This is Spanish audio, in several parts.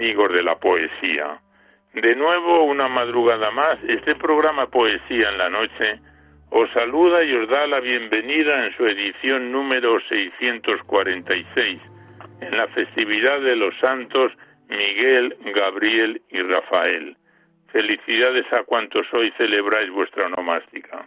Amigos de la poesía. De nuevo, una madrugada más, este programa Poesía en la Noche os saluda y os da la bienvenida en su edición número 646, en la festividad de los santos Miguel, Gabriel y Rafael. Felicidades a cuantos hoy celebráis vuestra onomástica.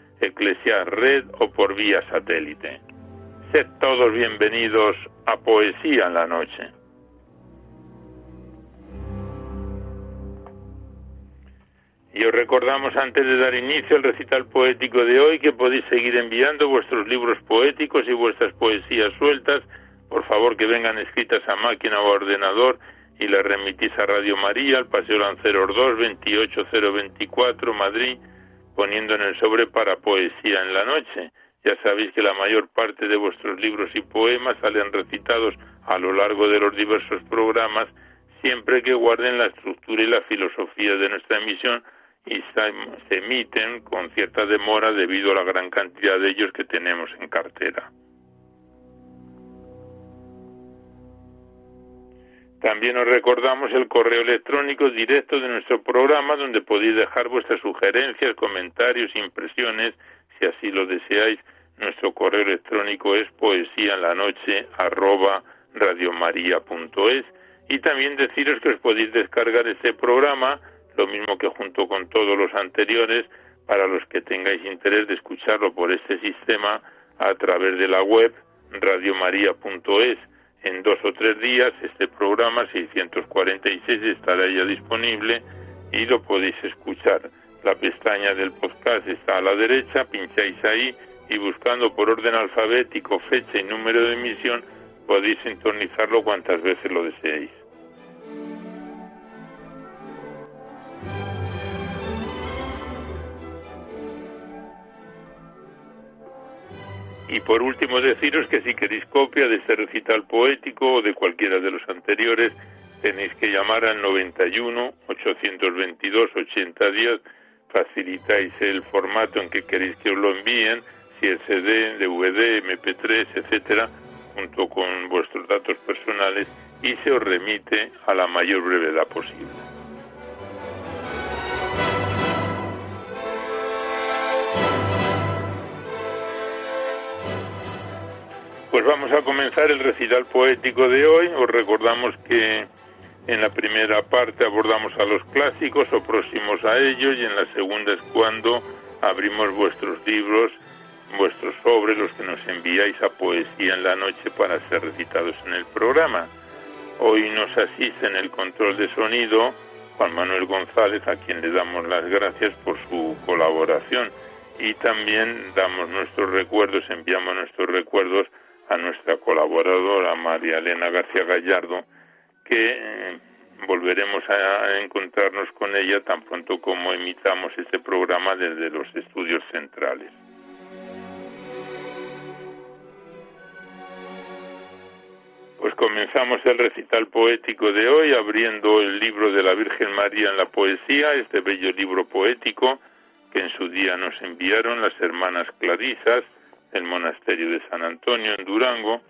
Eclesial Red o por vía satélite. Sed todos bienvenidos a Poesía en la Noche. Y os recordamos antes de dar inicio al recital poético de hoy que podéis seguir enviando vuestros libros poéticos y vuestras poesías sueltas, por favor que vengan escritas a máquina o ordenador y las remitís a Radio María, al Paseo Lanceros 2, 28024, Madrid poniendo en el sobre para poesía en la noche. Ya sabéis que la mayor parte de vuestros libros y poemas salen recitados a lo largo de los diversos programas, siempre que guarden la estructura y la filosofía de nuestra emisión y se emiten con cierta demora debido a la gran cantidad de ellos que tenemos en cartera. También os recordamos el correo electrónico directo de nuestro programa donde podéis dejar vuestras sugerencias, comentarios, impresiones, si así lo deseáis. Nuestro correo electrónico es poesía en la noche arroba radiomaria.es y también deciros que os podéis descargar este programa, lo mismo que junto con todos los anteriores, para los que tengáis interés de escucharlo por este sistema a través de la web radiomaria.es en dos o tres días este programa 646 estará ya disponible y lo podéis escuchar. La pestaña del podcast está a la derecha, pincháis ahí y buscando por orden alfabético fecha y número de emisión podéis sintonizarlo cuantas veces lo deseéis. Y por último deciros que si queréis copia de este recital poético o de cualquiera de los anteriores, tenéis que llamar al 91 822 8010, facilitáis el formato en que queréis que os lo envíen, si es CD, DVD, MP3, etcétera, junto con vuestros datos personales y se os remite a la mayor brevedad posible. Pues vamos a comenzar el recital poético de hoy. Os recordamos que en la primera parte abordamos a los clásicos o próximos a ellos y en la segunda es cuando abrimos vuestros libros, vuestros sobres, los que nos enviáis a Poesía en la Noche para ser recitados en el programa. Hoy nos asiste en el control de sonido Juan Manuel González, a quien le damos las gracias por su colaboración. Y también damos nuestros recuerdos, enviamos nuestros recuerdos a nuestra colaboradora María Elena García Gallardo, que eh, volveremos a encontrarnos con ella tan pronto como emitamos este programa desde los estudios centrales. Pues comenzamos el recital poético de hoy abriendo el libro de la Virgen María en la poesía, este bello libro poético que en su día nos enviaron las hermanas Clarisas, del monasterio de San Antonio en Durango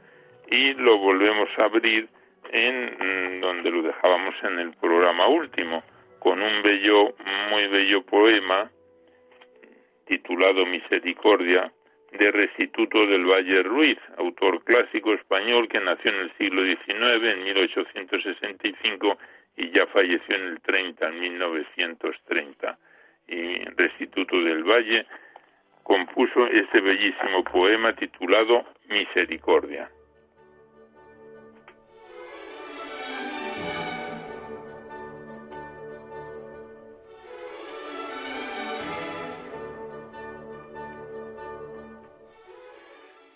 y lo volvemos a abrir en mm, donde lo dejábamos en el programa último con un bello muy bello poema titulado Misericordia de Restituto del Valle Ruiz, autor clásico español que nació en el siglo XIX, en 1865, y ya falleció en el 30, en 1930. Y Restituto del Valle compuso este bellísimo poema titulado Misericordia.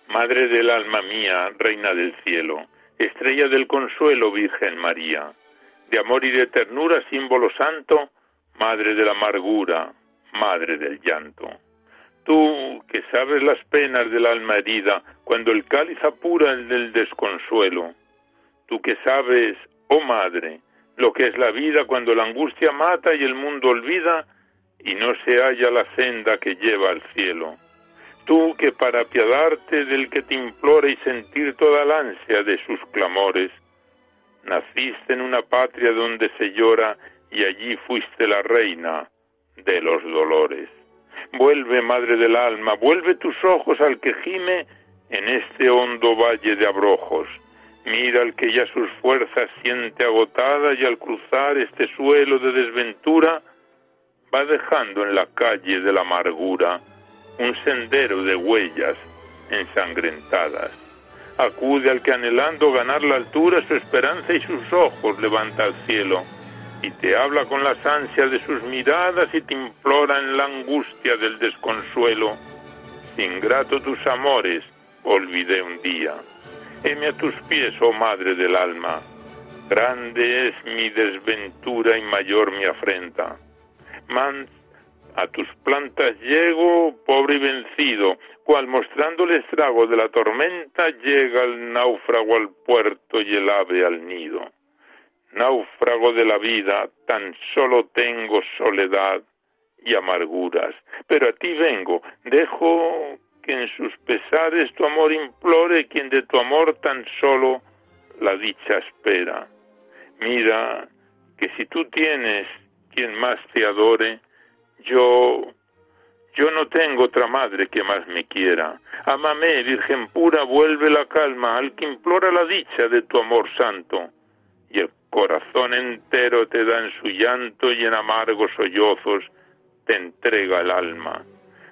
Madre del alma mía, Reina del cielo, estrella del consuelo, Virgen María, de amor y de ternura, símbolo santo, Madre de la amargura, Madre del llanto. Tú que sabes las penas del alma herida, cuando el cáliz apura el del desconsuelo. Tú que sabes, oh Madre, lo que es la vida cuando la angustia mata y el mundo olvida y no se halla la senda que lleva al cielo tú que para apiadarte del que te implora y sentir toda la ansia de sus clamores, naciste en una patria donde se llora y allí fuiste la reina de los dolores. Vuelve, Madre del Alma, vuelve tus ojos al que gime en este hondo valle de abrojos. Mira al que ya sus fuerzas siente agotada y al cruzar este suelo de desventura va dejando en la calle de la amargura un sendero de huellas ensangrentadas. Acude al que anhelando ganar la altura su esperanza y sus ojos levanta al cielo, y te habla con las ansias de sus miradas y te implora en la angustia del desconsuelo. Sin grato tus amores olvidé un día. Heme a tus pies, oh Madre del alma. Grande es mi desventura y mayor mi afrenta. A tus plantas llego, pobre y vencido, cual mostrando el estrago de la tormenta llega el náufrago al puerto y el ave al nido. Náufrago de la vida, tan solo tengo soledad y amarguras, pero a ti vengo, dejo que en sus pesares tu amor implore quien de tu amor tan solo la dicha espera. Mira que si tú tienes quien más te adore, yo yo no tengo otra madre que más me quiera. Amame, Virgen pura, vuelve la calma al que implora la dicha de tu amor santo. Y corazón entero te da en su llanto y en amargos sollozos te entrega el alma.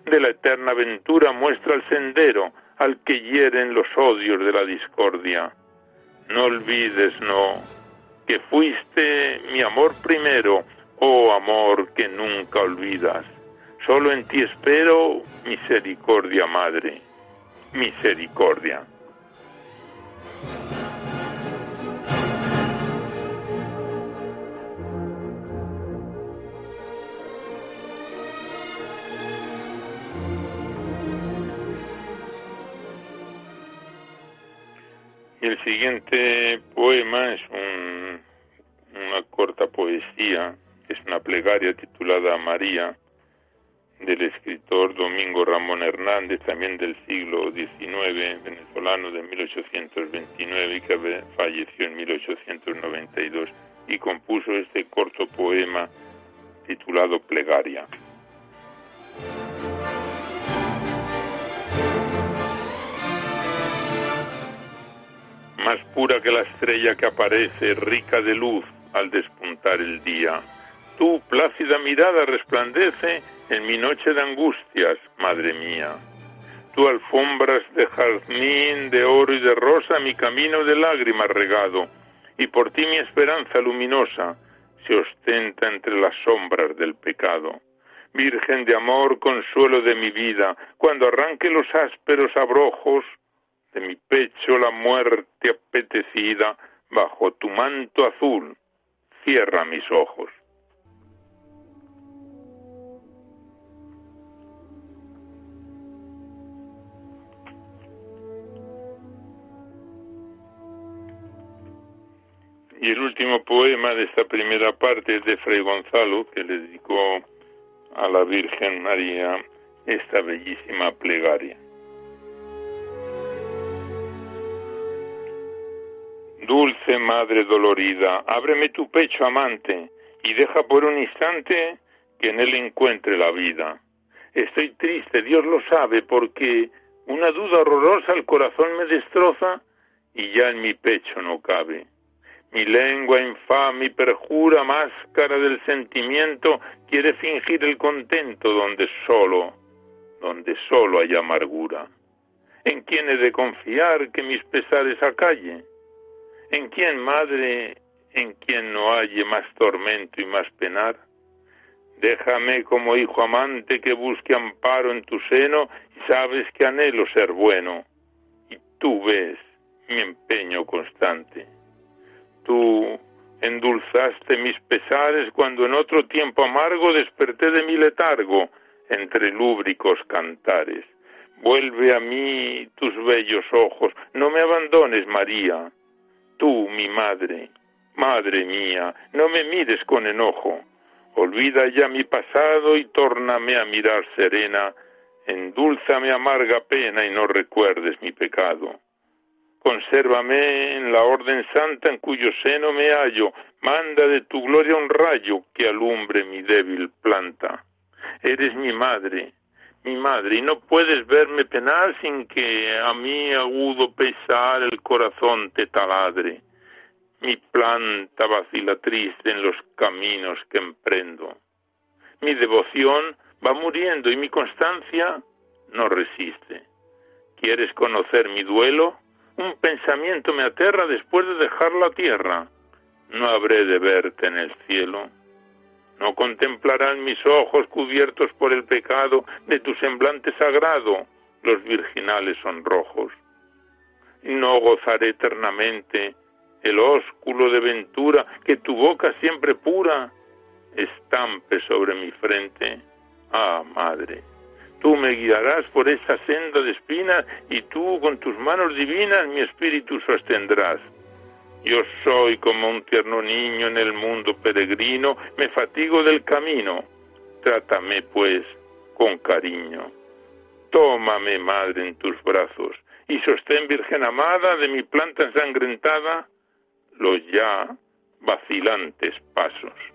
De la eterna aventura muestra el sendero al que hieren los odios de la discordia. No olvides, no, que fuiste mi amor primero, Oh amor que nunca olvidas, solo en ti espero misericordia, Madre, misericordia. Siguiente poema es una corta poesía es una plegaria titulada María del escritor Domingo Ramón Hernández, también del siglo XIX, venezolano de 1829 y que falleció en 1892 y compuso este corto poema titulado Plegaria. Más pura que la estrella que aparece, rica de luz al despuntar el día tu plácida mirada resplandece en mi noche de angustias, madre mía. Tú alfombras de jazmín, de oro y de rosa mi camino de lágrimas regado, y por ti mi esperanza luminosa se ostenta entre las sombras del pecado. Virgen de amor, consuelo de mi vida, cuando arranque los ásperos abrojos de mi pecho la muerte apetecida, bajo tu manto azul, cierra mis ojos. Y el último poema de esta primera parte es de Fray Gonzalo, que le dedicó a la Virgen María esta bellísima plegaria. Dulce Madre dolorida, ábreme tu pecho amante y deja por un instante que en él encuentre la vida. Estoy triste, Dios lo sabe, porque una duda horrorosa el corazón me destroza y ya en mi pecho no cabe. Mi lengua infame y perjura máscara del sentimiento quiere fingir el contento donde solo, donde solo hay amargura. ¿En quién he de confiar que mis pesares acalle? ¿En quién, madre, en quién no halle más tormento y más penar? Déjame como hijo amante que busque amparo en tu seno y sabes que anhelo ser bueno. Y tú ves mi empeño constante. Tú endulzaste mis pesares cuando en otro tiempo amargo desperté de mi letargo entre lúbricos cantares. Vuelve a mí tus bellos ojos, no me abandones, María. Tú, mi madre, madre mía, no me mires con enojo Olvida ya mi pasado y tórname a mirar serena, endulzame amarga pena y no recuerdes mi pecado. Consérvame en la orden santa en cuyo seno me hallo, manda de tu gloria un rayo que alumbre mi débil planta. Eres mi madre, mi madre, y no puedes verme penar sin que a mi agudo pesar el corazón te taladre mi planta vacila triste en los caminos que emprendo. Mi devoción va muriendo y mi constancia no resiste. ¿Quieres conocer mi duelo? Un pensamiento me aterra después de dejar la tierra. No habré de verte en el cielo. No contemplarán mis ojos cubiertos por el pecado de tu semblante sagrado los virginales sonrojos. No gozaré eternamente el ósculo de ventura, que tu boca siempre pura estampe sobre mi frente. Ah, madre, tú me guiarás por esa senda de espinas y tú con tus manos divinas mi espíritu sostendrás. Yo soy como un tierno niño en el mundo peregrino, me fatigo del camino. Trátame, pues, con cariño. Tómame, madre, en tus brazos y sostén, Virgen amada, de mi planta ensangrentada los ya vacilantes pasos.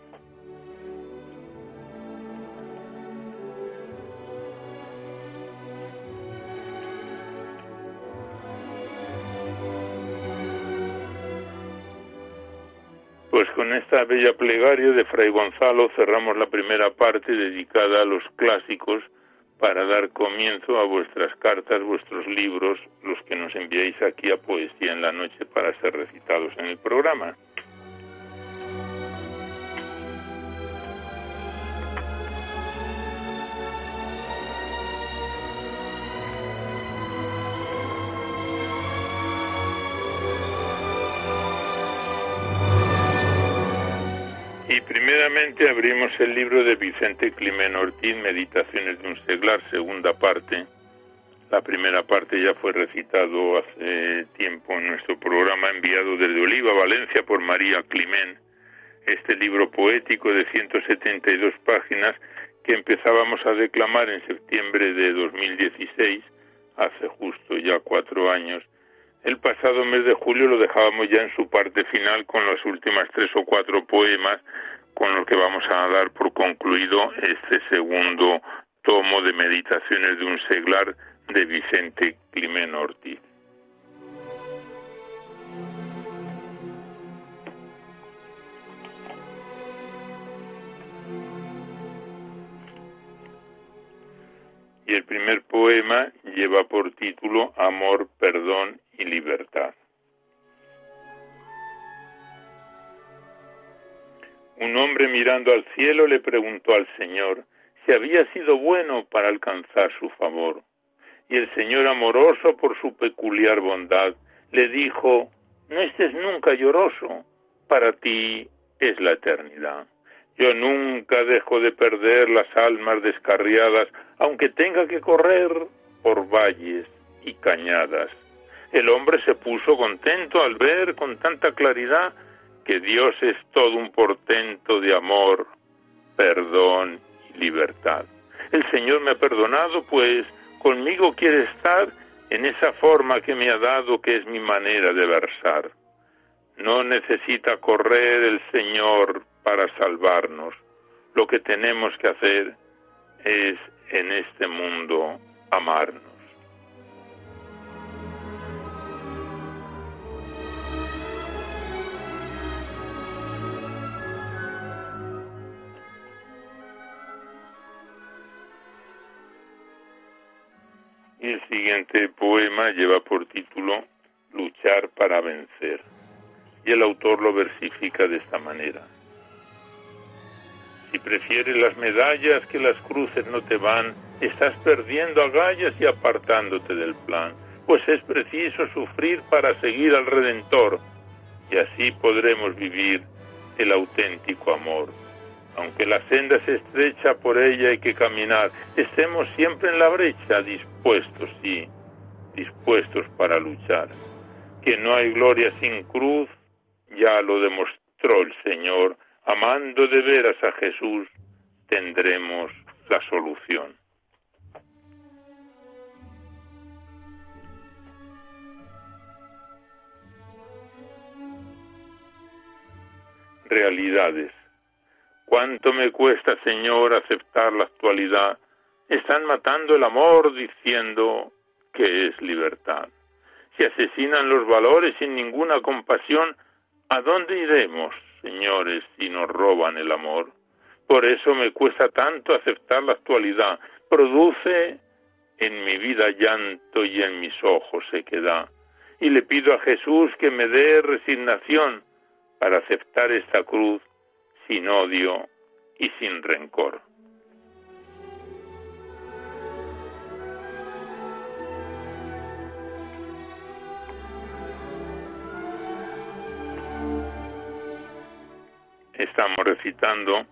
Con esta bella plegaria de Fray Gonzalo cerramos la primera parte dedicada a los clásicos para dar comienzo a vuestras cartas, vuestros libros, los que nos enviáis aquí a Poesía en la Noche para ser recitados en el programa. Abrimos el libro de Vicente Climen Ortiz, Meditaciones de un seglar, segunda parte. La primera parte ya fue recitado hace tiempo en nuestro programa enviado desde Oliva, Valencia, por María Climen. Este libro poético de 172 páginas que empezábamos a declamar en septiembre de 2016, hace justo ya cuatro años. El pasado mes de julio lo dejábamos ya en su parte final con las últimas tres o cuatro poemas con lo que vamos a dar por concluido este segundo tomo de meditaciones de un seglar de Vicente Climen Ortiz. Y el primer poema lleva por título Amor, Perdón y Libertad. Un hombre mirando al cielo le preguntó al Señor si había sido bueno para alcanzar su favor. Y el Señor, amoroso por su peculiar bondad, le dijo, no estés nunca lloroso, para ti es la eternidad. Yo nunca dejo de perder las almas descarriadas, aunque tenga que correr por valles y cañadas. El hombre se puso contento al ver con tanta claridad que Dios es todo un portento de amor, perdón y libertad. El Señor me ha perdonado, pues conmigo quiere estar en esa forma que me ha dado, que es mi manera de versar. No necesita correr el Señor para salvarnos. Lo que tenemos que hacer es en este mundo amarnos. El siguiente poema lleva por título Luchar para vencer. Y el autor lo versifica de esta manera. Si prefieres las medallas que las cruces no te van, estás perdiendo agallas y apartándote del plan, pues es preciso sufrir para seguir al Redentor, y así podremos vivir el auténtico amor. Aunque la senda se estrecha, por ella hay que caminar. Estemos siempre en la brecha, dispuestos, sí, dispuestos para luchar. Que no hay gloria sin cruz, ya lo demostró el Señor amando de veras a Jesús, tendremos la solución. Realidades. ¿Cuánto me cuesta, Señor, aceptar la actualidad? Están matando el amor diciendo que es libertad. Si asesinan los valores sin ninguna compasión, ¿a dónde iremos? señores, si nos roban el amor. Por eso me cuesta tanto aceptar la actualidad. Produce en mi vida llanto y en mis ojos sequedad. Y le pido a Jesús que me dé resignación para aceptar esta cruz sin odio y sin rencor. estamos recitando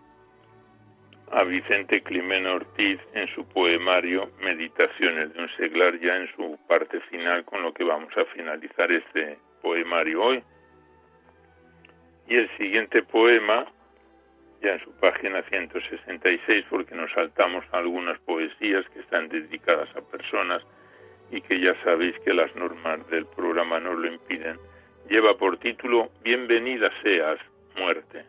a Vicente Climeno Ortiz en su poemario Meditaciones de un seglar, ya en su parte final, con lo que vamos a finalizar este poemario hoy. Y el siguiente poema, en su página 166, porque nos saltamos algunas poesías que están dedicadas a personas y que ya sabéis que las normas del programa no lo impiden, lleva por título Bienvenida seas, muerte.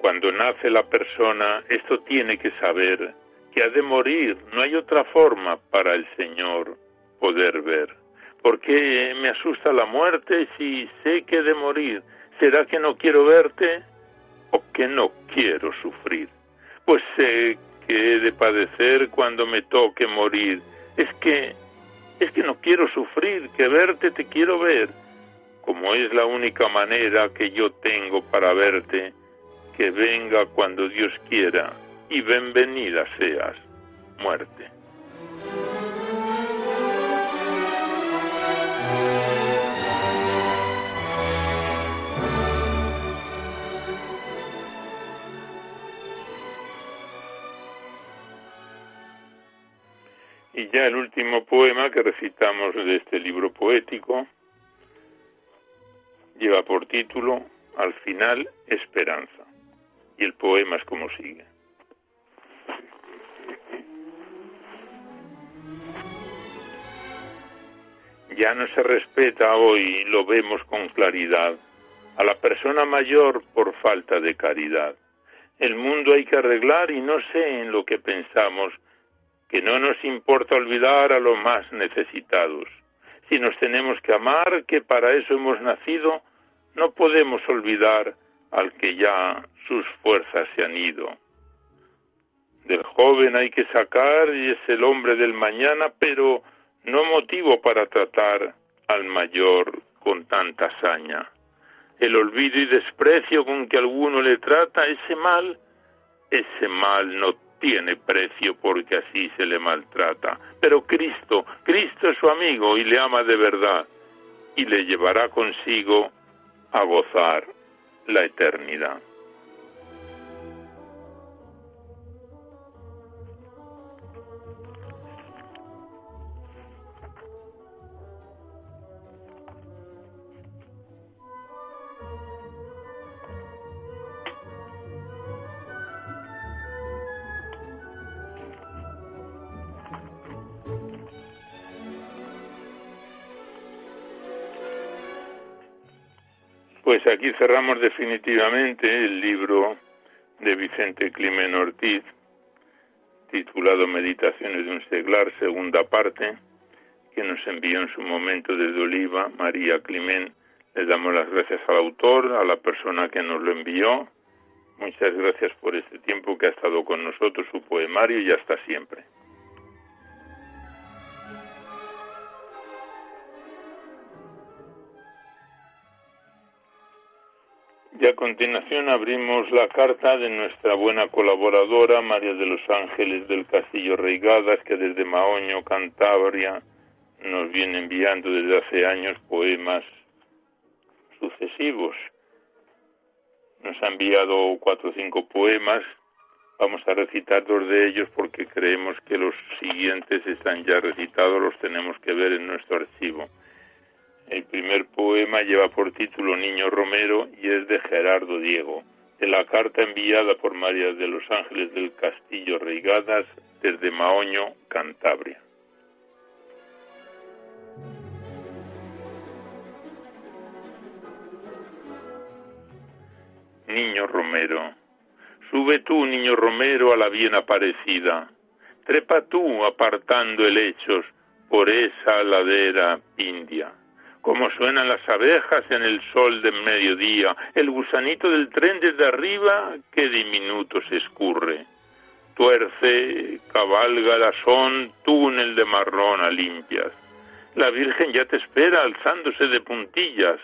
Cuando nace la persona, esto tiene que saber que ha de morir, no hay otra forma para el Señor poder ver. ¿Por qué me asusta la muerte si sé que he de morir? ¿Será que no quiero verte o que no quiero sufrir? Pues sé que he de padecer cuando me toque morir. Es que es que no quiero sufrir, que verte te quiero ver. Como es la única manera que yo tengo para verte, que venga cuando Dios quiera y bienvenida seas, muerte. Y ya el último poema que recitamos de este libro poético lleva por título Al final, Esperanza. Y el poema es como sigue. Ya no se respeta hoy, lo vemos con claridad, a la persona mayor por falta de caridad. El mundo hay que arreglar y no sé en lo que pensamos, que no nos importa olvidar a los más necesitados. Si nos tenemos que amar, que para eso hemos nacido, no podemos olvidar al que ya sus fuerzas se han ido. Del joven hay que sacar y es el hombre del mañana, pero no motivo para tratar al mayor con tanta hazaña. El olvido y desprecio con que alguno le trata, ese mal, ese mal no tiene precio porque así se le maltrata. Pero Cristo, Cristo es su amigo y le ama de verdad y le llevará consigo a gozar la eternidad. Pues aquí cerramos definitivamente el libro de Vicente Climen Ortiz, titulado Meditaciones de un seglar, segunda parte, que nos envió en su momento desde Oliva, María Climen. Le damos las gracias al autor, a la persona que nos lo envió. Muchas gracias por este tiempo que ha estado con nosotros, su poemario y hasta siempre. Y a continuación abrimos la carta de nuestra buena colaboradora María de los Ángeles del Castillo Reigadas, que desde Maoño, Cantabria, nos viene enviando desde hace años poemas sucesivos. Nos ha enviado cuatro o cinco poemas. Vamos a recitar dos de ellos porque creemos que los siguientes están ya recitados, los tenemos que ver en nuestro archivo. El primer poema lleva por título Niño Romero y es de Gerardo Diego, de la carta enviada por María de los Ángeles del Castillo Reigadas desde Maoño, Cantabria. Niño Romero, sube tú, niño Romero, a la bien aparecida, trepa tú apartando helechos por esa ladera india como suenan las abejas en el sol del mediodía, el gusanito del tren desde arriba que diminuto se escurre. Tuerce, cabalga son túnel de marrón a limpias. La Virgen ya te espera alzándose de puntillas.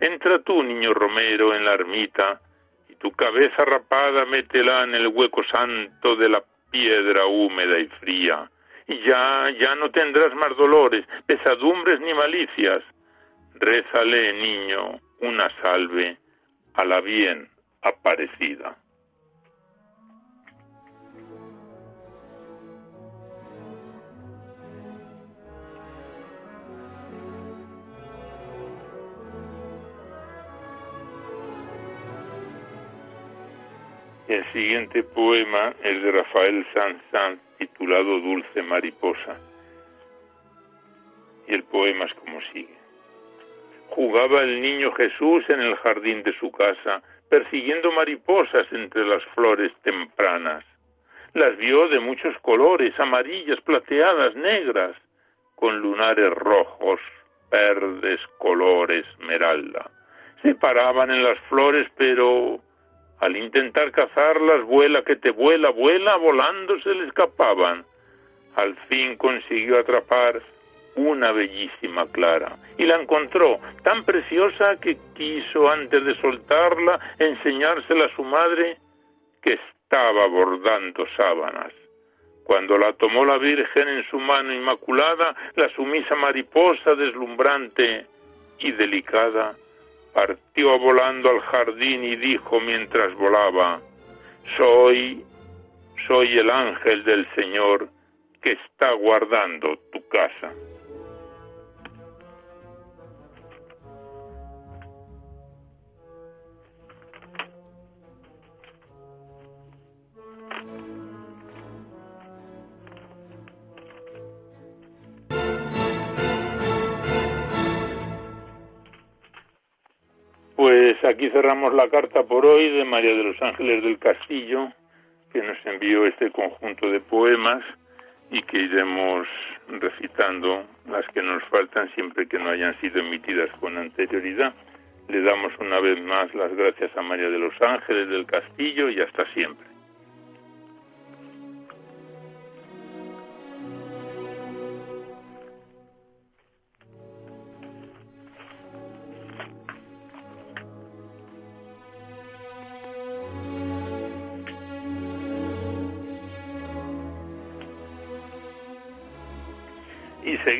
Entra tú, niño Romero, en la ermita, y tu cabeza rapada métela en el hueco santo de la piedra húmeda y fría. Y ya, ya no tendrás más dolores, pesadumbres ni malicias rézale, niño, una salve a la bien aparecida. El siguiente poema es de Rafael Sanz Sanz titulado Dulce Mariposa. Y el poema es como sigue. Jugaba el niño Jesús en el jardín de su casa, persiguiendo mariposas entre las flores tempranas. Las vio de muchos colores, amarillas, plateadas, negras, con lunares rojos, verdes, color esmeralda. Se paraban en las flores, pero al intentar cazarlas, vuela que te vuela, vuela, volando se le escapaban. Al fin consiguió atrapar una bellísima clara, y la encontró tan preciosa que quiso antes de soltarla enseñársela a su madre que estaba bordando sábanas. Cuando la tomó la Virgen en su mano inmaculada, la sumisa mariposa deslumbrante y delicada, partió volando al jardín y dijo mientras volaba, Soy, soy el ángel del Señor que está guardando tu casa. Pues aquí cerramos la carta por hoy de María de los Ángeles del Castillo, que nos envió este conjunto de poemas y que iremos recitando las que nos faltan siempre que no hayan sido emitidas con anterioridad. Le damos una vez más las gracias a María de los Ángeles del Castillo y hasta siempre.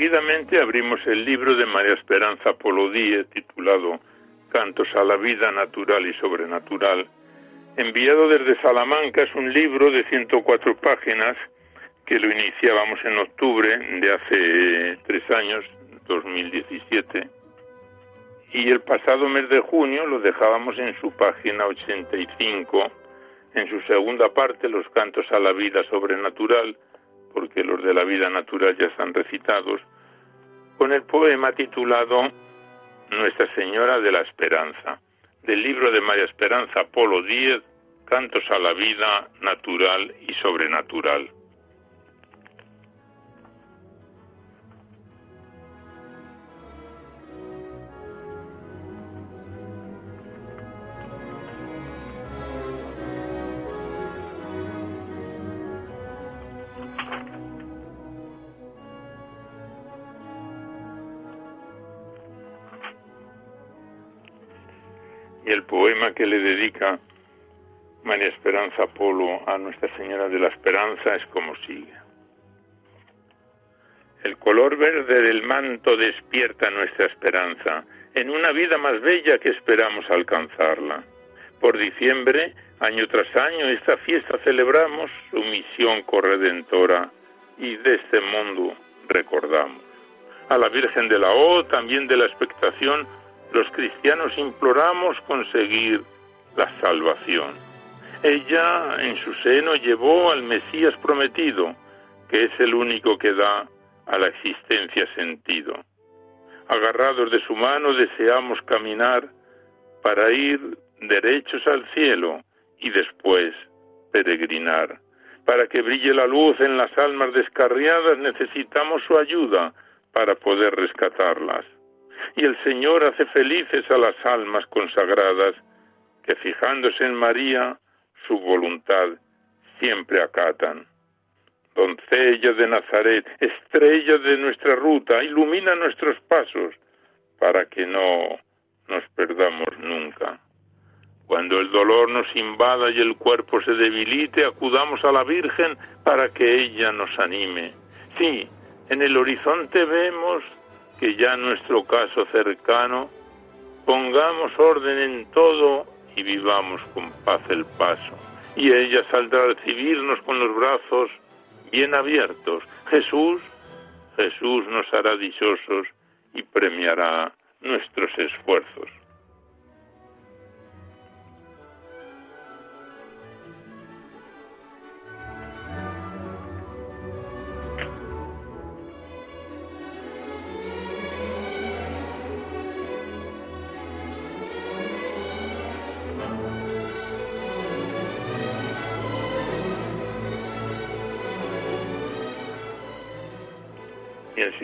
Seguidamente abrimos el libro de María Esperanza Polodíe titulado Cantos a la vida natural y sobrenatural. Enviado desde Salamanca es un libro de 104 páginas que lo iniciábamos en octubre de hace tres años, 2017, y el pasado mes de junio lo dejábamos en su página 85, en su segunda parte, Los cantos a la vida sobrenatural, porque los de la vida natural ya están recitados, con el poema titulado Nuestra Señora de la Esperanza. del libro de María Esperanza Polo Díez, Cantos a la vida natural y sobrenatural. Que le dedica María Esperanza Polo a Nuestra Señora de la Esperanza es como sigue. El color verde del manto despierta nuestra esperanza en una vida más bella que esperamos alcanzarla. Por diciembre, año tras año, esta fiesta celebramos su misión corredentora y de este mundo recordamos. A la Virgen de la O, también de la expectación, los cristianos imploramos conseguir la salvación. Ella en su seno llevó al Mesías prometido, que es el único que da a la existencia sentido. Agarrados de su mano deseamos caminar para ir derechos al cielo y después peregrinar. Para que brille la luz en las almas descarriadas necesitamos su ayuda para poder rescatarlas y el Señor hace felices a las almas consagradas que fijándose en María su voluntad siempre acatan. Doncella de Nazaret, estrella de nuestra ruta, ilumina nuestros pasos para que no nos perdamos nunca. Cuando el dolor nos invada y el cuerpo se debilite, acudamos a la Virgen para que ella nos anime. Sí, en el horizonte vemos que ya nuestro caso cercano pongamos orden en todo y vivamos con paz el paso. Y ella saldrá a recibirnos con los brazos bien abiertos. Jesús, Jesús nos hará dichosos y premiará nuestros esfuerzos.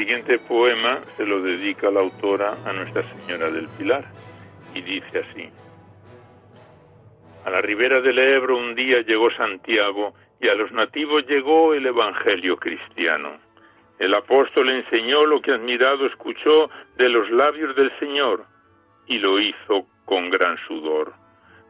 Siguiente poema se lo dedica la autora a Nuestra Señora del Pilar y dice así. A la ribera del Ebro un día llegó Santiago y a los nativos llegó el Evangelio cristiano. El apóstol enseñó lo que admirado escuchó de los labios del Señor y lo hizo con gran sudor.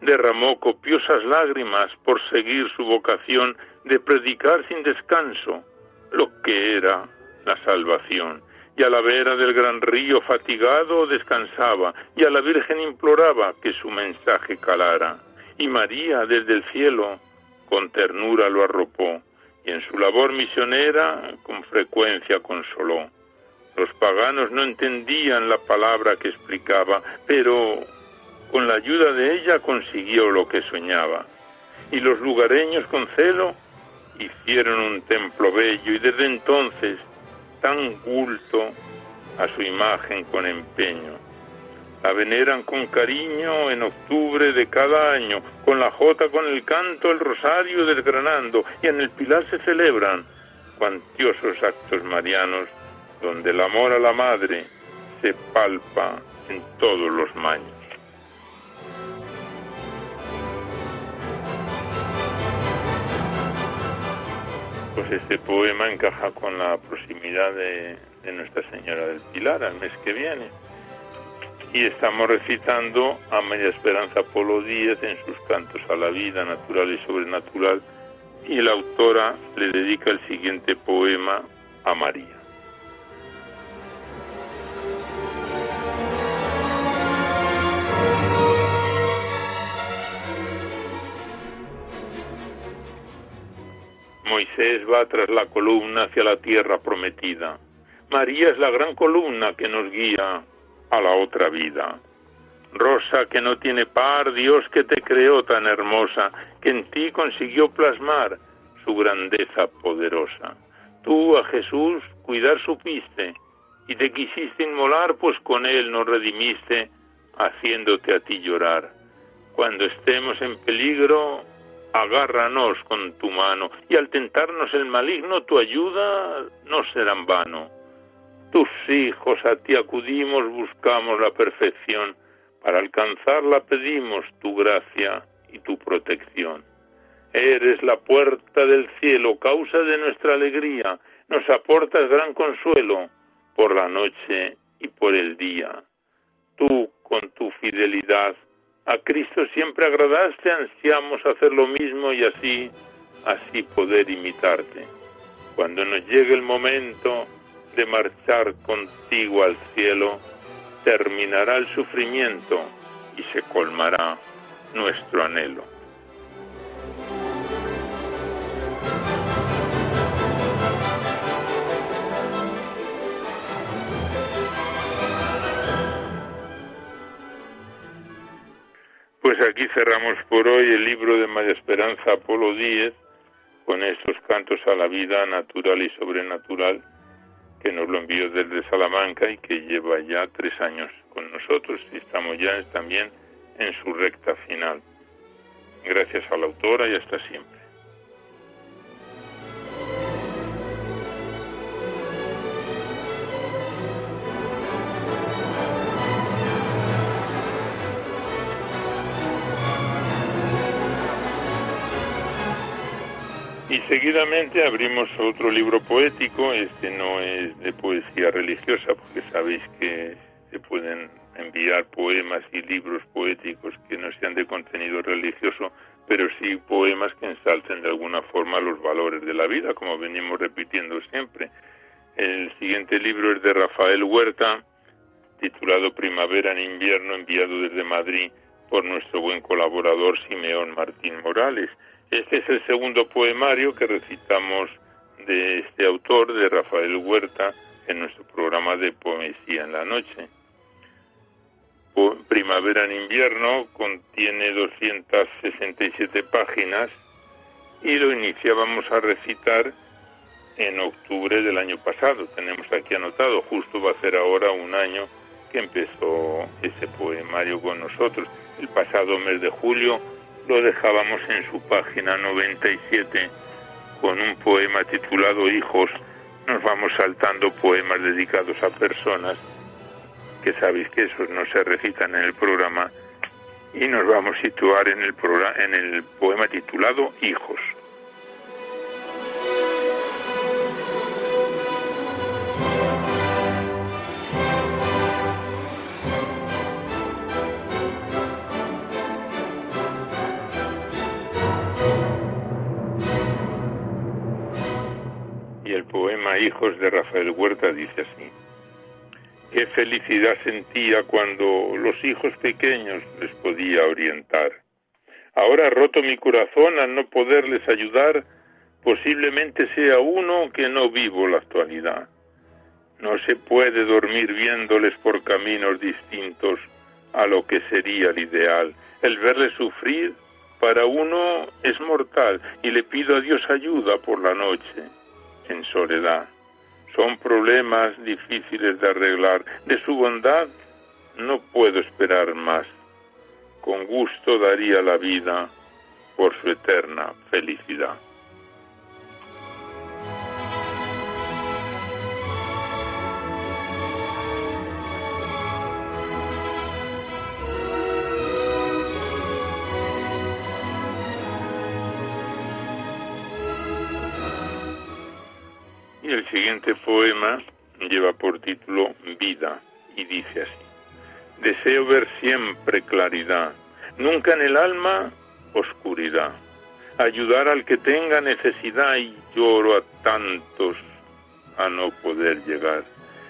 Derramó copiosas lágrimas por seguir su vocación de predicar sin descanso lo que era la salvación. Y a la vera del gran río fatigado descansaba, y a la Virgen imploraba que su mensaje calara. Y María desde el cielo con ternura lo arropó, y en su labor misionera con frecuencia consoló. Los paganos no entendían la palabra que explicaba, pero con la ayuda de ella consiguió lo que soñaba. Y los lugareños con celo hicieron un templo bello y desde entonces tan culto a su imagen con empeño. La veneran con cariño en octubre de cada año, con la jota, con el canto, el rosario desgranando, y en el pilar se celebran cuantiosos actos marianos, donde el amor a la madre se palpa en todos los maños. Pues este poema encaja con la proximidad de, Nuestra Señora del Pilar al mes que viene. Y estamos recitando a María Esperanza Polo Díaz en sus cantos a la vida natural y sobrenatural. Y la autora le dedica el siguiente poema a María. Moisés va tras la columna hacia la tierra prometida. María es la gran columna que nos guía a la otra vida. Rosa que no tiene par, Dios que te creó tan hermosa, que en ti consiguió plasmar su grandeza poderosa. Tú a Jesús cuidar supiste y te quisiste inmolar, pues con él nos redimiste, haciéndote a ti llorar. Cuando estemos en peligro, agárranos con tu mano, y al tentarnos el maligno, tu ayuda no será en vano. Tus hijos a ti acudimos, buscamos la perfección, para alcanzarla pedimos tu gracia y tu protección. Eres la puerta del cielo, causa de nuestra alegría, nos aportas gran consuelo por la noche y por el día. Tú, con tu fidelidad, a Cristo siempre agradaste, ansiamos hacer lo mismo y así, así poder imitarte. Cuando nos llegue el momento de marchar contigo al cielo, terminará el sufrimiento y se colmará nuestro anhelo. Pues aquí cerramos por hoy el libro de María Esperanza Apolo 10 con estos cantos a la vida natural y sobrenatural que nos lo envió desde Salamanca y que lleva ya tres años con nosotros y estamos ya también en su recta final. Gracias a la autora y hasta siempre. Seguidamente abrimos otro libro poético, este no es de poesía religiosa, porque sabéis que se pueden enviar poemas y libros poéticos que no sean de contenido religioso, pero sí poemas que ensalcen de alguna forma los valores de la vida, como venimos repitiendo siempre. El siguiente libro es de Rafael Huerta, titulado Primavera en invierno, enviado desde Madrid por nuestro buen colaborador Simeón Martín Morales. Este es el segundo poemario que recitamos de este autor, de Rafael Huerta, en nuestro programa de Poesía en la Noche. Primavera en invierno contiene 267 páginas y lo iniciábamos a recitar en octubre del año pasado. Tenemos aquí anotado, justo va a ser ahora un año que empezó ese poemario con nosotros. El pasado mes de julio lo dejábamos en su página 97 con un poema titulado Hijos. Nos vamos saltando poemas dedicados a personas que sabéis que esos no se recitan en el programa y nos vamos a situar en el, en el poema titulado Hijos. Poema Hijos de Rafael Huerta dice así. Qué felicidad sentía cuando los hijos pequeños les podía orientar. Ahora roto mi corazón al no poderles ayudar, posiblemente sea uno que no vivo la actualidad. No se puede dormir viéndoles por caminos distintos a lo que sería el ideal. El verles sufrir para uno es mortal y le pido a Dios ayuda por la noche en soledad. Son problemas difíciles de arreglar. De su bondad no puedo esperar más. Con gusto daría la vida por su eterna felicidad. Siguiente poema lleva por título Vida y dice así. Deseo ver siempre claridad, nunca en el alma oscuridad. Ayudar al que tenga necesidad y lloro a tantos a no poder llegar.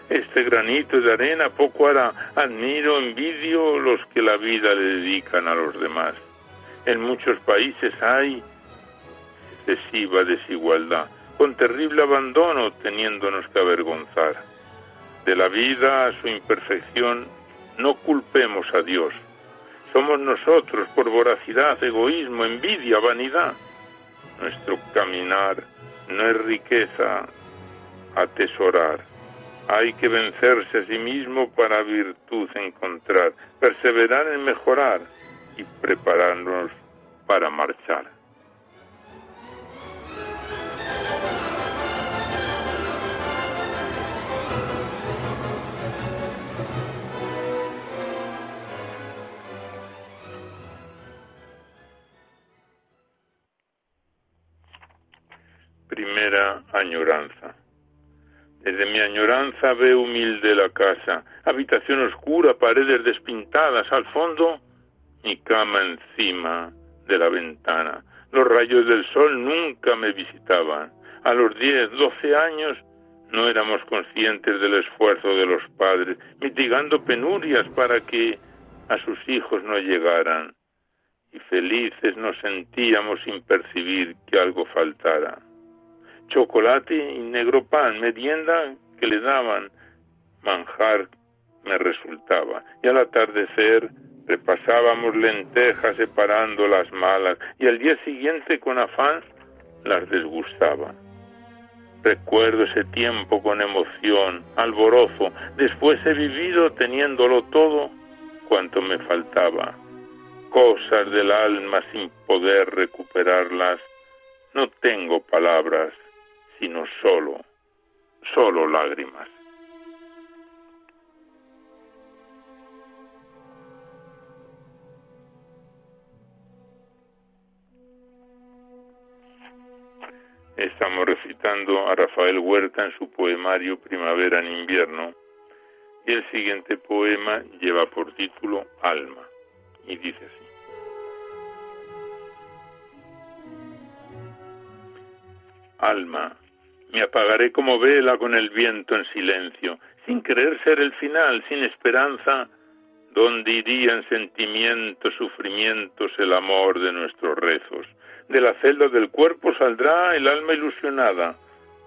Este granito de arena poco hará. Admiro, envidio los que la vida le dedican a los demás. En muchos países hay excesiva desigualdad con terrible abandono teniéndonos que avergonzar. De la vida a su imperfección no culpemos a Dios. Somos nosotros por voracidad, egoísmo, envidia, vanidad. Nuestro caminar no es riqueza atesorar. Hay que vencerse a sí mismo para virtud encontrar, perseverar en mejorar, y prepararnos para marchar. Primera añoranza. Desde mi añoranza veo humilde la casa, habitación oscura, paredes despintadas, al fondo mi cama encima de la ventana. Los rayos del sol nunca me visitaban. A los diez, doce años no éramos conscientes del esfuerzo de los padres, mitigando penurias para que a sus hijos no llegaran. Y felices nos sentíamos sin percibir que algo faltara chocolate y negro pan, merienda que le daban, manjar me resultaba. Y al atardecer repasábamos lentejas separando las malas y al día siguiente con afán las desgustaba. Recuerdo ese tiempo con emoción, alborozo, después he vivido teniéndolo todo cuanto me faltaba. Cosas del alma sin poder recuperarlas, no tengo palabras sino solo, solo lágrimas. Estamos recitando a Rafael Huerta en su poemario Primavera en invierno y el siguiente poema lleva por título Alma y dice así. Alma, me apagaré como vela con el viento en silencio, sin querer ser el final, sin esperanza, donde irían sentimientos, sufrimientos, el amor de nuestros rezos. De la celda del cuerpo saldrá el alma ilusionada,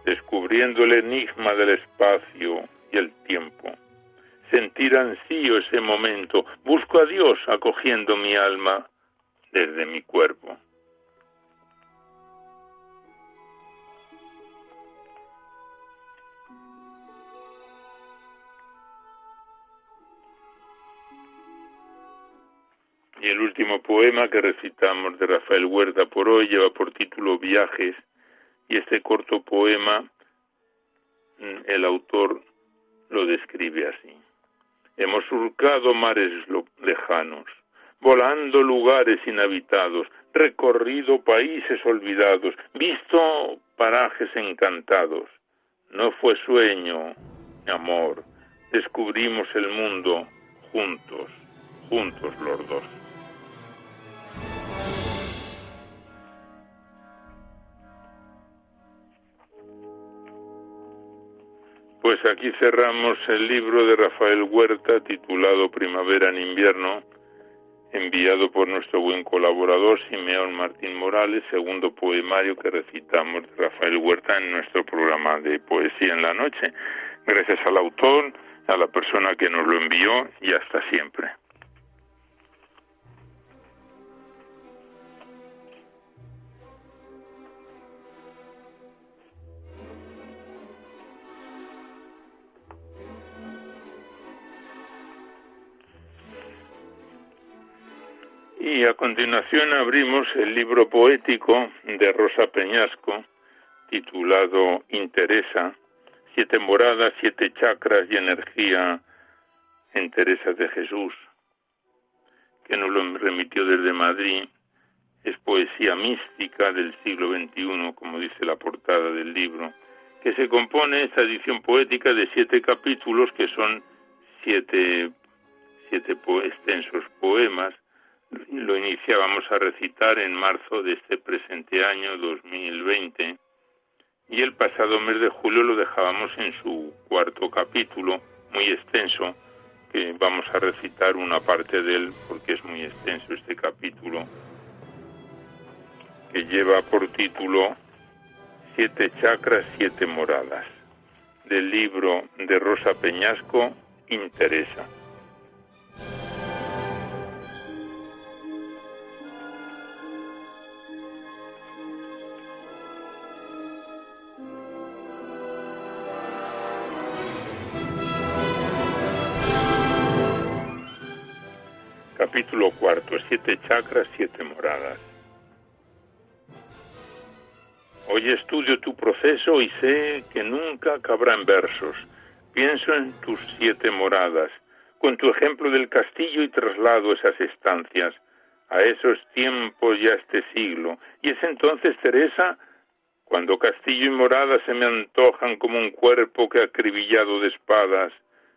descubriendo el enigma del espacio y el tiempo. Sentir ansío ese momento, busco a Dios acogiendo mi alma desde mi cuerpo. Poema que recitamos de Rafael Huerta por hoy lleva por título Viajes y este corto poema mm, el autor lo describe así. Hemos surcado mares lejanos, volando lugares inhabitados, recorrido países olvidados, visto parajes encantados. No fue sueño, amor, descubrimos el mundo juntos, juntos los dos. Pues aquí cerramos el libro de Rafael Huerta titulado Primavera en invierno, enviado por nuestro buen colaborador Simeón Martín Morales, segundo poemario que recitamos de Rafael Huerta en nuestro programa de poesía en la noche. Gracias al autor, a la persona que nos lo envió y hasta siempre. Y a continuación abrimos el libro poético de Rosa Peñasco, titulado Interesa, siete moradas, siete chakras y energía en Teresa de Jesús, que nos lo remitió desde Madrid. Es poesía mística del siglo XXI, como dice la portada del libro, que se compone esta edición poética de siete capítulos que son siete, siete extensos poemas lo iniciábamos a recitar en marzo de este presente año 2020 y el pasado mes de julio lo dejábamos en su cuarto capítulo, muy extenso, que vamos a recitar una parte de él porque es muy extenso este capítulo, que lleva por título Siete chakras, siete moradas, del libro de Rosa Peñasco, Interesa. Capítulo cuarto, siete chakras, siete moradas. Hoy estudio tu proceso y sé que nunca cabrá en versos. Pienso en tus siete moradas, con tu ejemplo del castillo y traslado esas estancias a esos tiempos y a este siglo. Y es entonces, Teresa, cuando castillo y morada se me antojan como un cuerpo que acribillado de espadas,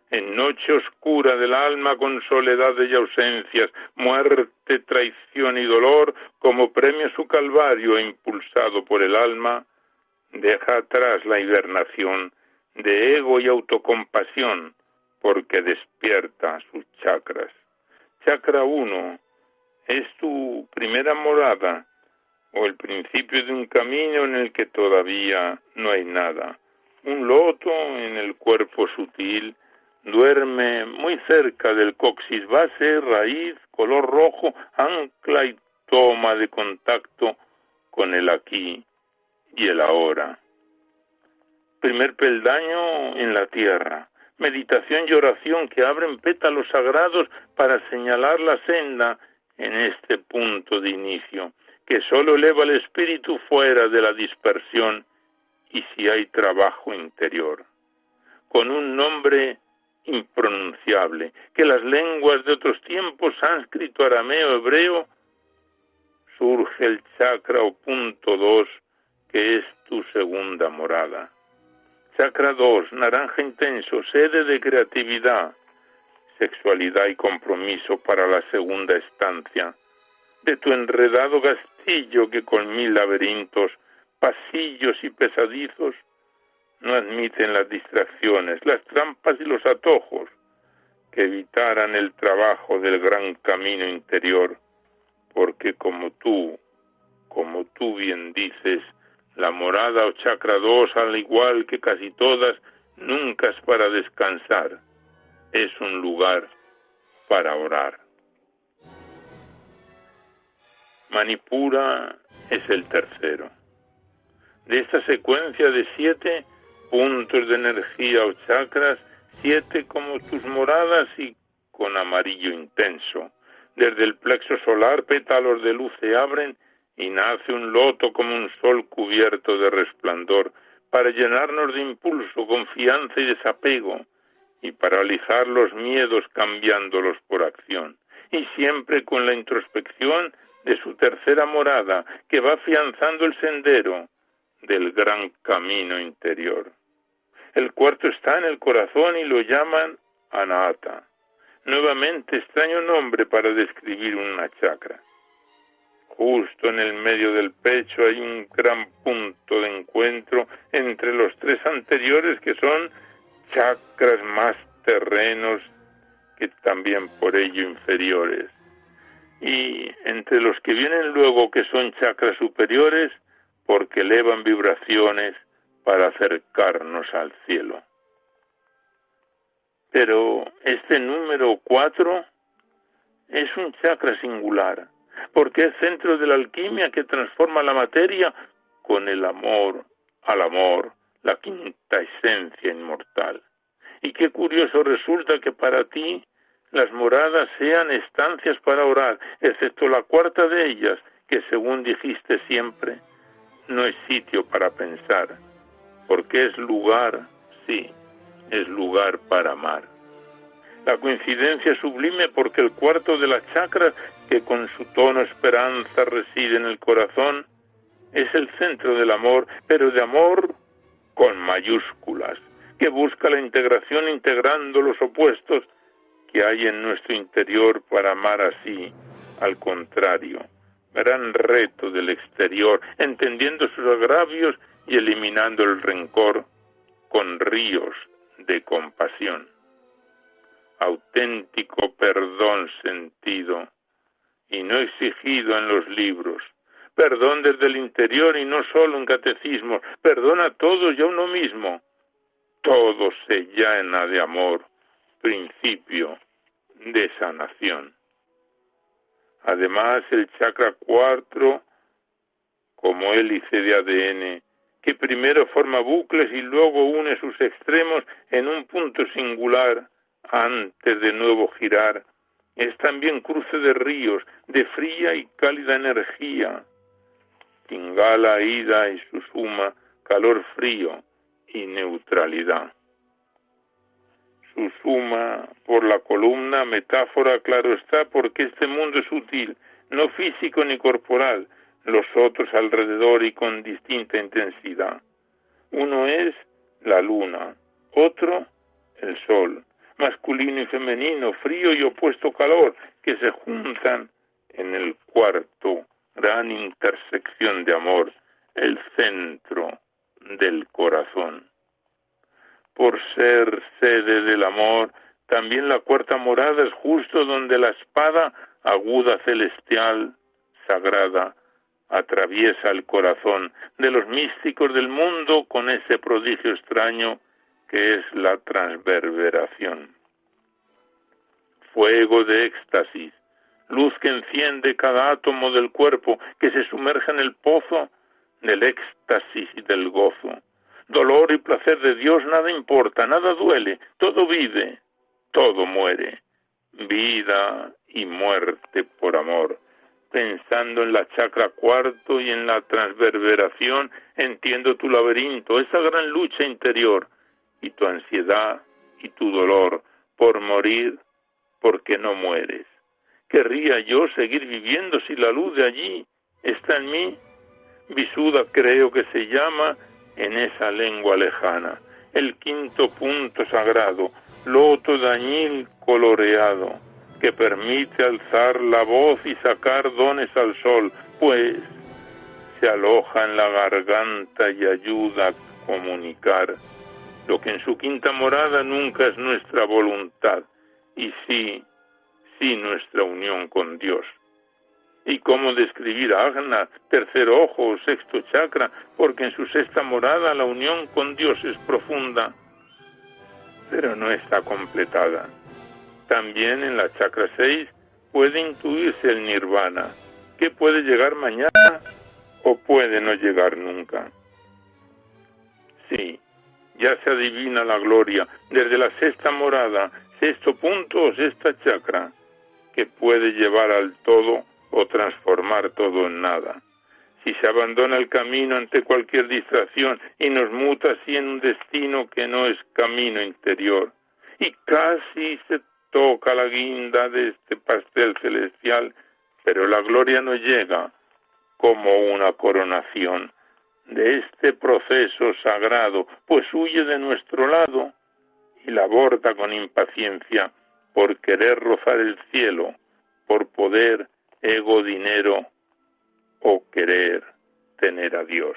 en noche oscura del alma con soledades y ausencias, muerte, traición y dolor, como premio su calvario impulsado por el alma, deja atrás la hibernación de ego y autocompasión, porque despierta sus chakras. Chakra 1 es tu primera morada o el principio de un camino en el que todavía no hay nada. Un loto en el cuerpo sutil, duerme muy cerca del coxis base, raíz, color rojo, ancla y toma de contacto con el aquí y el ahora. Primer peldaño en la tierra, meditación y oración que abren pétalos sagrados para señalar la senda en este punto de inicio, que sólo eleva el espíritu fuera de la dispersión y si hay trabajo interior. Con un nombre impronunciable, que las lenguas de otros tiempos, sánscrito, arameo, hebreo, surge el chakra o punto dos, que es tu segunda morada. Chakra 2, naranja intenso, sede de creatividad, sexualidad y compromiso para la segunda estancia. De tu enredado castillo que con mil laberintos, pasillos y pesadizos no admiten las distracciones, las trampas y los atojos que evitaran el trabajo del gran camino interior, porque como tú, como tú bien dices, la morada o chakra 2, al igual que casi todas, nunca es para descansar, es un lugar para orar. Manipura es el tercero. De esta secuencia de siete, puntos de energía o chakras, siete como tus moradas y con amarillo intenso. Desde el plexo solar pétalos de luz se abren y nace un loto como un sol cubierto de resplandor para llenarnos de impulso, confianza y desapego y paralizar los miedos cambiándolos por acción. Y siempre con la introspección de su tercera morada que va afianzando el sendero del gran camino interior. El cuarto está en el corazón y lo llaman anahata. Nuevamente extraño nombre para describir una chakra. Justo en el medio del pecho hay un gran punto de encuentro entre los tres anteriores que son chakras más terrenos que también por ello inferiores. Y entre los que vienen luego que son chakras superiores porque elevan vibraciones para acercarnos al cielo. Pero este número cuatro es un chakra singular, porque es centro de la alquimia que transforma la materia con el amor al amor, la quinta esencia inmortal. Y qué curioso resulta que para ti las moradas sean estancias para orar, excepto la cuarta de ellas, que según dijiste siempre, no es sitio para pensar, porque es lugar, sí, es lugar para amar. La coincidencia es sublime porque el cuarto de la chakra, que con su tono esperanza reside en el corazón, es el centro del amor, pero de amor con mayúsculas, que busca la integración integrando los opuestos que hay en nuestro interior para amar así, al contrario, gran reto del exterior, entendiendo sus agravios y eliminando el rencor con ríos de compasión. Auténtico perdón sentido y no exigido en los libros. Perdón desde el interior y no solo en catecismo. Perdón a todos y a uno mismo. Todo se llena de amor, principio de sanación. Además, el chakra 4, como hélice de ADN, que primero forma bucles y luego une sus extremos en un punto singular antes de nuevo girar es también cruce de ríos, de fría y cálida energía. Pingala, ida y su suma, calor frío y neutralidad. Su suma por la columna, metáfora, claro está, porque este mundo es útil, no físico ni corporal, los otros alrededor y con distinta intensidad. Uno es la luna, otro el sol masculino y femenino, frío y opuesto calor, que se juntan en el cuarto gran intersección de amor, el centro del corazón. Por ser sede del amor, también la cuarta morada es justo donde la espada aguda celestial, sagrada, atraviesa el corazón de los místicos del mundo con ese prodigio extraño que es la transverberación. Fuego de éxtasis, luz que enciende cada átomo del cuerpo, que se sumerge en el pozo del éxtasis y del gozo. Dolor y placer de Dios nada importa, nada duele, todo vive, todo muere. Vida y muerte por amor. Pensando en la chakra cuarto y en la transverberación, entiendo tu laberinto, esa gran lucha interior y tu ansiedad y tu dolor por morir porque no mueres. ¿Querría yo seguir viviendo si la luz de allí está en mí? Visuda creo que se llama en esa lengua lejana. El quinto punto sagrado, loto dañil coloreado, que permite alzar la voz y sacar dones al sol, pues se aloja en la garganta y ayuda a comunicar lo que en su quinta morada nunca es nuestra voluntad, y sí, sí nuestra unión con Dios. ¿Y cómo describir a Agna, tercer ojo o sexto chakra? Porque en su sexta morada la unión con Dios es profunda, pero no está completada. También en la chakra 6 puede intuirse el nirvana, que puede llegar mañana o puede no llegar nunca. Sí, ya se adivina la gloria desde la sexta morada, sexto punto o sexta chakra, que puede llevar al todo o transformar todo en nada. Si se abandona el camino ante cualquier distracción y nos muta así en un destino que no es camino interior, y casi se toca la guinda de este pastel celestial, pero la gloria no llega como una coronación de este proceso sagrado, pues huye de nuestro lado y la aborda con impaciencia por querer rozar el cielo, por poder, ego, dinero o querer tener a Dios.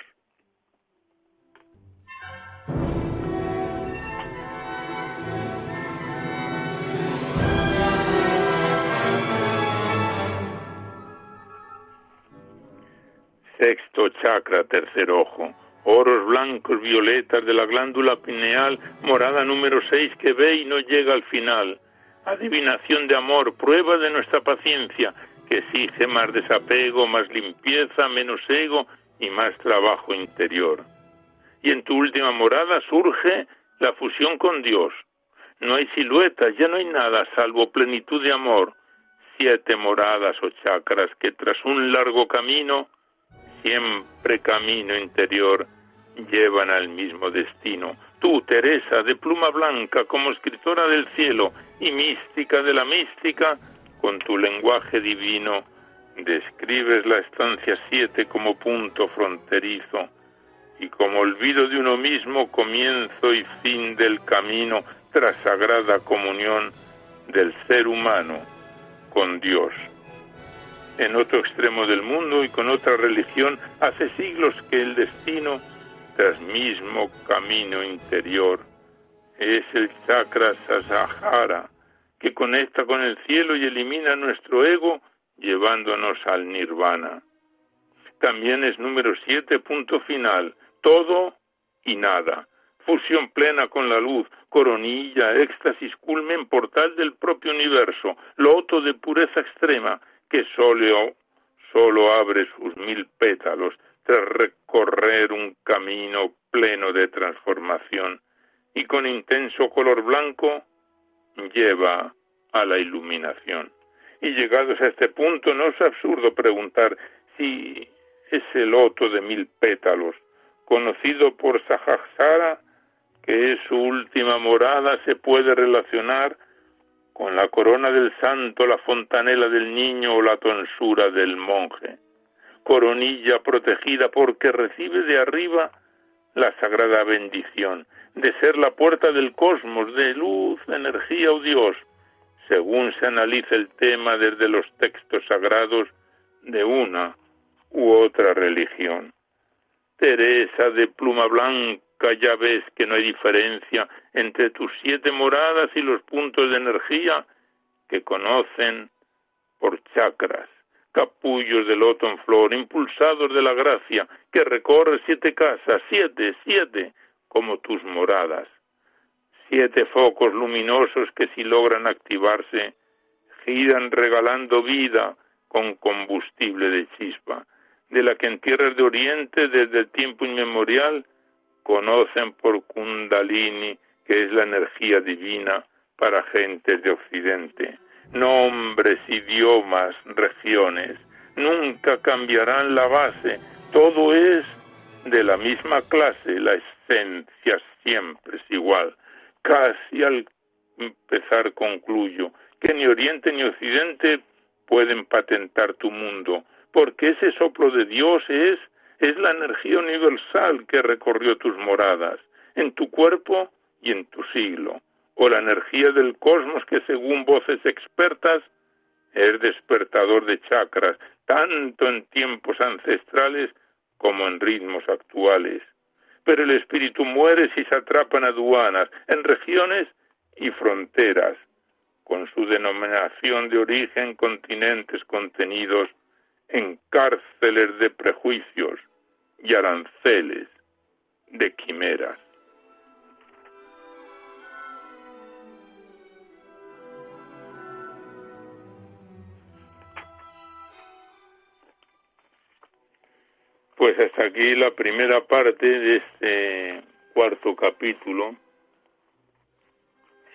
Sexto chakra, tercer ojo. Oros blancos, violetas de la glándula pineal, morada número seis que ve y no llega al final. Adivinación de amor, prueba de nuestra paciencia, que exige más desapego, más limpieza, menos ego y más trabajo interior. Y en tu última morada surge la fusión con Dios. No hay siluetas, ya no hay nada salvo plenitud de amor. Siete moradas o chakras que tras un largo camino siempre camino interior llevan al mismo destino. Tú, Teresa, de pluma blanca, como escritora del cielo y mística de la mística, con tu lenguaje divino, describes la estancia siete como punto fronterizo y como olvido de uno mismo, comienzo y fin del camino tras sagrada comunión del ser humano con Dios. En otro extremo del mundo y con otra religión, hace siglos que el destino, tras mismo camino interior, es el chakra sasahara, que conecta con el cielo y elimina nuestro ego, llevándonos al nirvana. También es número siete, punto final, todo y nada, fusión plena con la luz, coronilla, éxtasis, culmen, portal del propio universo, loto de pureza extrema, que solo, solo abre sus mil pétalos tras recorrer un camino pleno de transformación. Y con intenso color blanco lleva a la iluminación. Y llegados a este punto, no es absurdo preguntar si ese loto de mil pétalos, conocido por Sahaksara, que es su última morada, se puede relacionar con la corona del santo, la fontanela del niño o la tonsura del monje. Coronilla protegida porque recibe de arriba la sagrada bendición de ser la puerta del cosmos, de luz, energía o Dios, según se analiza el tema desde los textos sagrados de una u otra religión. Teresa de pluma blanca, ya ves que no hay diferencia entre tus siete moradas y los puntos de energía que conocen por chakras, capullos de loto en flor, impulsados de la gracia, que recorre siete casas, siete, siete, como tus moradas. Siete focos luminosos que si logran activarse, giran regalando vida con combustible de chispa de la que en tierras de Oriente desde el tiempo inmemorial conocen por Kundalini, que es la energía divina para gentes de Occidente. Nombres, idiomas, regiones, nunca cambiarán la base, todo es de la misma clase, la siempre es igual. Casi al empezar concluyo que ni Oriente ni Occidente pueden patentar tu mundo, porque ese soplo de Dios es, es la energía universal que recorrió tus moradas, en tu cuerpo y en tu siglo, o la energía del cosmos que según voces expertas es despertador de chakras, tanto en tiempos ancestrales como en ritmos actuales. Pero el espíritu muere si se atrapan aduanas, en regiones y fronteras, con su denominación de origen, continentes contenidos en cárceles de prejuicios y aranceles de quimeras. Pues hasta aquí la primera parte de este cuarto capítulo,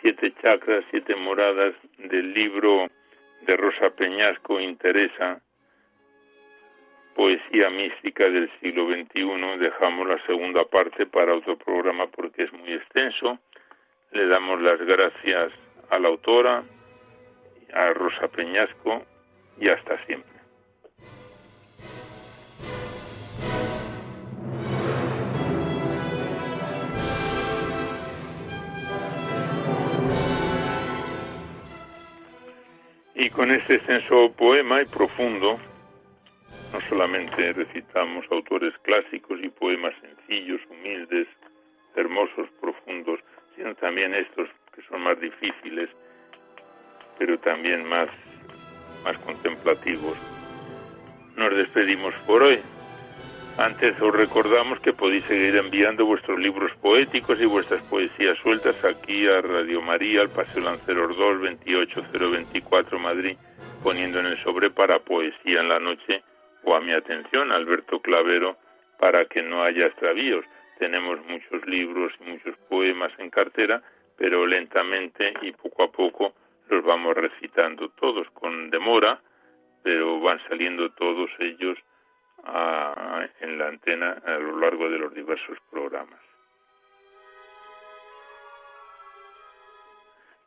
siete chakras, siete moradas del libro de Rosa Peñasco Interesa, poesía mística del siglo XXI. Dejamos la segunda parte para otro programa porque es muy extenso. Le damos las gracias a la autora, a Rosa Peñasco y hasta siempre. Y con este extenso poema y profundo, no solamente recitamos autores clásicos y poemas sencillos, humildes, hermosos, profundos, sino también estos que son más difíciles, pero también más, más contemplativos. Nos despedimos por hoy. Antes os recordamos que podéis seguir enviando vuestros libros poéticos y vuestras poesías sueltas aquí a Radio María, al Paseo Lanceros 2, 28024 Madrid, poniendo en el sobre para poesía en la noche o a mi atención, Alberto Clavero, para que no haya extravíos. Tenemos muchos libros y muchos poemas en cartera, pero lentamente y poco a poco los vamos recitando todos con demora, pero van saliendo todos ellos en la antena a lo largo de los diversos programas.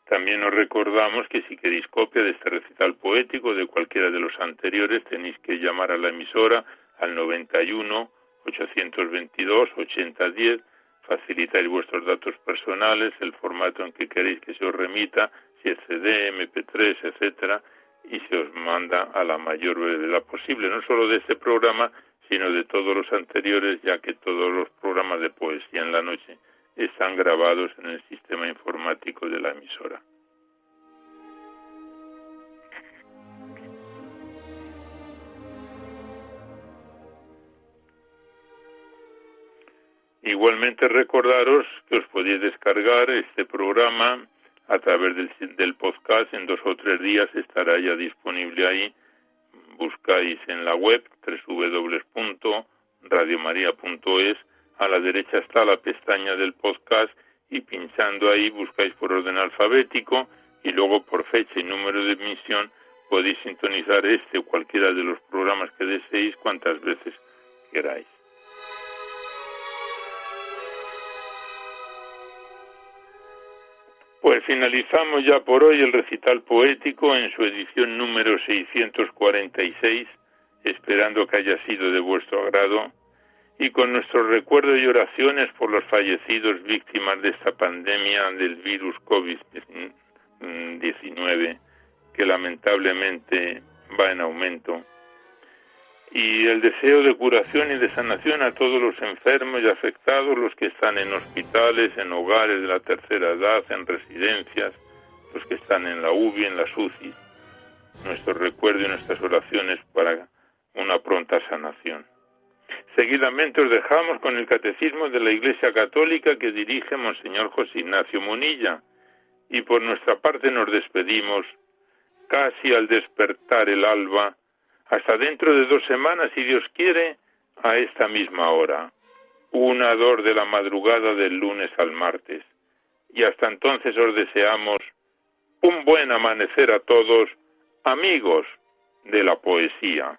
También os recordamos que si queréis copia de este recital poético de cualquiera de los anteriores tenéis que llamar a la emisora al 91 822 8010, facilitáis vuestros datos personales, el formato en que queréis que se os remita, si es CD, MP3, etcétera, y se os manda a la mayor brevedad posible, no solo de este programa, sino de todos los anteriores, ya que todos los programas de poesía en la noche están grabados en el sistema informático de la emisora. Igualmente recordaros que os podéis descargar este programa a través del, del, podcast. En dos o tres días estará ya disponible ahí. Buscáis en la web www.radiomaria.es a la derecha está la pestaña del podcast y pinchando ahí buscáis por orden alfabético y luego por fecha y número de emisión podéis sintonizar este o cualquiera de los programas que deseéis cuantas veces queráis. Pues finalizamos ya por hoy el recital poético en su edición número 646, esperando que haya sido de vuestro agrado, y con nuestros recuerdos y oraciones por los fallecidos víctimas de esta pandemia del virus COVID-19, que lamentablemente va en aumento y el deseo de curación y de sanación a todos los enfermos y afectados, los que están en hospitales, en hogares de la tercera edad, en residencias, los que están en la UBI, en la SUCI. Nuestro recuerdo y nuestras oraciones para una pronta sanación. Seguidamente os dejamos con el Catecismo de la Iglesia Católica que dirige Monseñor José Ignacio Munilla y por nuestra parte nos despedimos casi al despertar el alba hasta dentro de dos semanas, si Dios quiere, a esta misma hora. Una dor de la madrugada del lunes al martes. Y hasta entonces os deseamos un buen amanecer a todos, amigos de la poesía.